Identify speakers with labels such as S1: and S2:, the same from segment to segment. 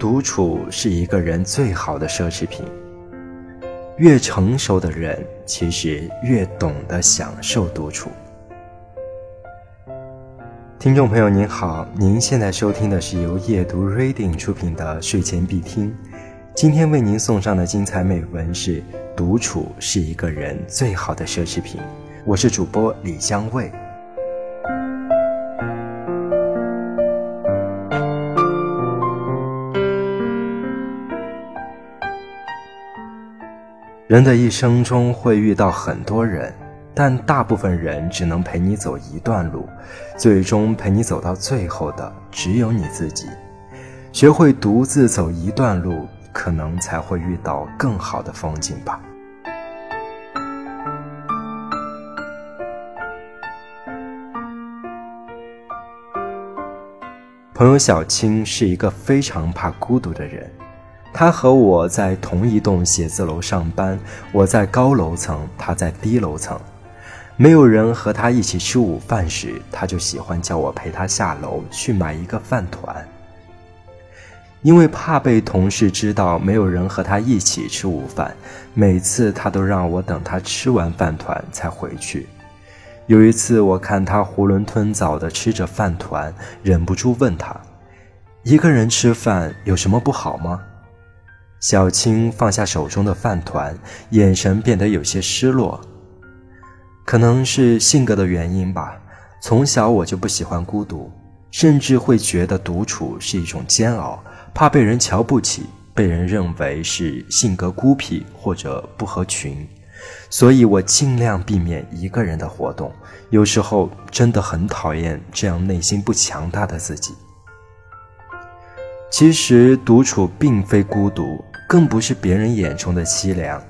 S1: 独处是一个人最好的奢侈品。越成熟的人，其实越懂得享受独处。听众朋友您好，您现在收听的是由夜读 Reading 出品的睡前必听。今天为您送上的精彩美文是：独处是一个人最好的奢侈品。我是主播李香卫。人的一生中会遇到很多人，但大部分人只能陪你走一段路，最终陪你走到最后的只有你自己。学会独自走一段路，可能才会遇到更好的风景吧。朋友小青是一个非常怕孤独的人。他和我在同一栋写字楼上班，我在高楼层，他在低楼层。没有人和他一起吃午饭时，他就喜欢叫我陪他下楼去买一个饭团。因为怕被同事知道没有人和他一起吃午饭，每次他都让我等他吃完饭团才回去。有一次，我看他囫囵吞枣地吃着饭团，忍不住问他：“一个人吃饭有什么不好吗？”小青放下手中的饭团，眼神变得有些失落。可能是性格的原因吧，从小我就不喜欢孤独，甚至会觉得独处是一种煎熬，怕被人瞧不起，被人认为是性格孤僻或者不合群，所以我尽量避免一个人的活动。有时候真的很讨厌这样内心不强大的自己。其实独处并非孤独。更不是别人眼中的凄凉，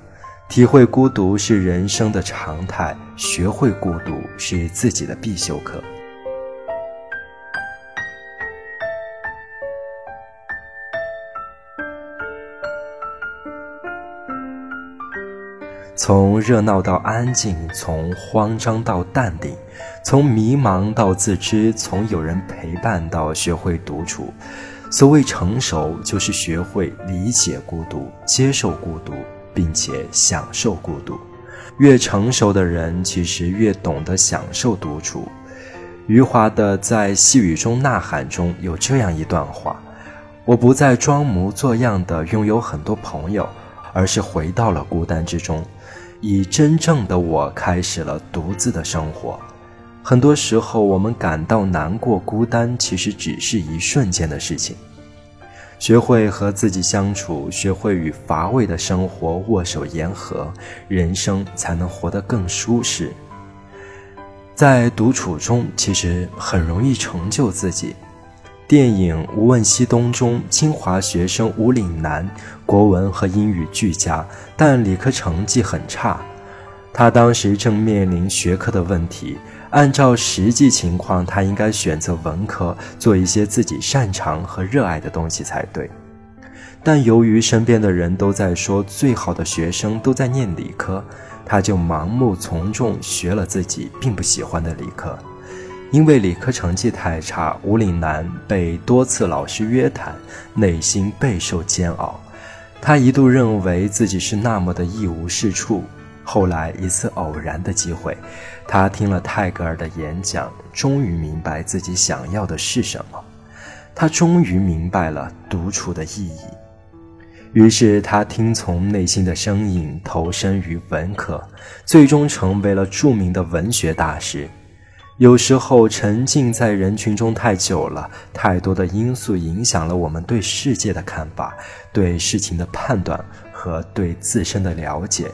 S1: 体会孤独是人生的常态，学会孤独是自己的必修课。从热闹到安静，从慌张到淡定，从迷茫到自知，从有人陪伴到学会独处。所谓成熟，就是学会理解孤独、接受孤独，并且享受孤独。越成熟的人，其实越懂得享受独处。余华的《在细雨中呐喊》中有这样一段话：“我不再装模作样的拥有很多朋友，而是回到了孤单之中，以真正的我开始了独自的生活。”很多时候，我们感到难过、孤单，其实只是一瞬间的事情。学会和自己相处，学会与乏味的生活握手言和，人生才能活得更舒适。在独处中，其实很容易成就自己。电影《无问西东》中，清华学生吴岭南，国文和英语俱佳，但理科成绩很差。他当时正面临学科的问题。按照实际情况，他应该选择文科，做一些自己擅长和热爱的东西才对。但由于身边的人都在说最好的学生都在念理科，他就盲目从众，学了自己并不喜欢的理科。因为理科成绩太差，吴岭南被多次老师约谈，内心备受煎熬。他一度认为自己是那么的一无是处。后来一次偶然的机会，他听了泰戈尔的演讲，终于明白自己想要的是什么。他终于明白了独处的意义。于是他听从内心的声音，投身于文科，最终成为了著名的文学大师。有时候沉浸在人群中太久了，太多的因素影响了我们对世界的看法、对事情的判断和对自身的了解。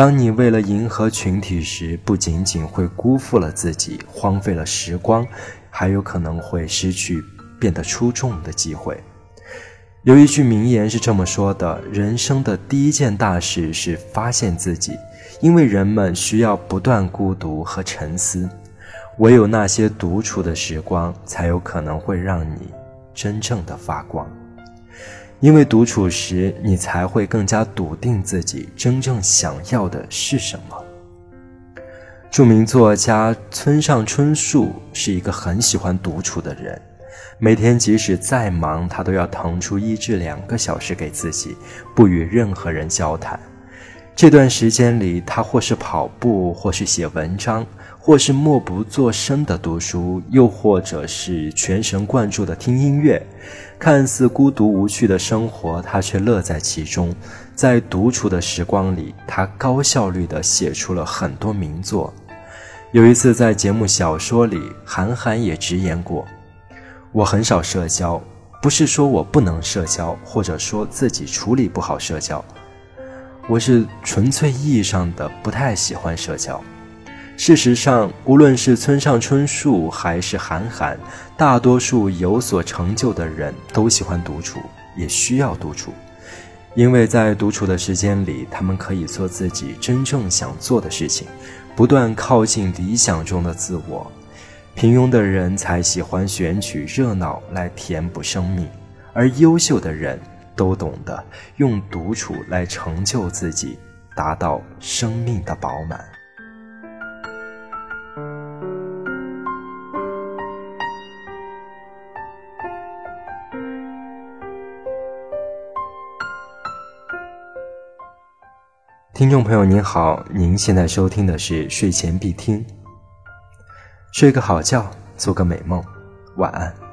S1: 当你为了迎合群体时，不仅仅会辜负了自己，荒废了时光，还有可能会失去变得出众的机会。有一句名言是这么说的：人生的第一件大事是发现自己，因为人们需要不断孤独和沉思，唯有那些独处的时光，才有可能会让你真正的发光。因为独处时，你才会更加笃定自己真正想要的是什么。著名作家村上春树是一个很喜欢独处的人，每天即使再忙，他都要腾出一至两个小时给自己，不与任何人交谈。这段时间里，他或是跑步，或是写文章，或是默不作声的读书，又或者是全神贯注的听音乐。看似孤独无趣的生活，他却乐在其中。在独处的时光里，他高效率地写出了很多名作。有一次在节目《小说》里，韩寒也直言过：“我很少社交，不是说我不能社交，或者说自己处理不好社交，我是纯粹意义上的不太喜欢社交。”事实上，无论是村上春树还是韩寒，大多数有所成就的人都喜欢独处，也需要独处。因为在独处的时间里，他们可以做自己真正想做的事情，不断靠近理想中的自我。平庸的人才喜欢选取热闹来填补生命，而优秀的人都懂得用独处来成就自己，达到生命的饱满。听众朋友您好，您现在收听的是睡前必听。睡个好觉，做个美梦，晚安。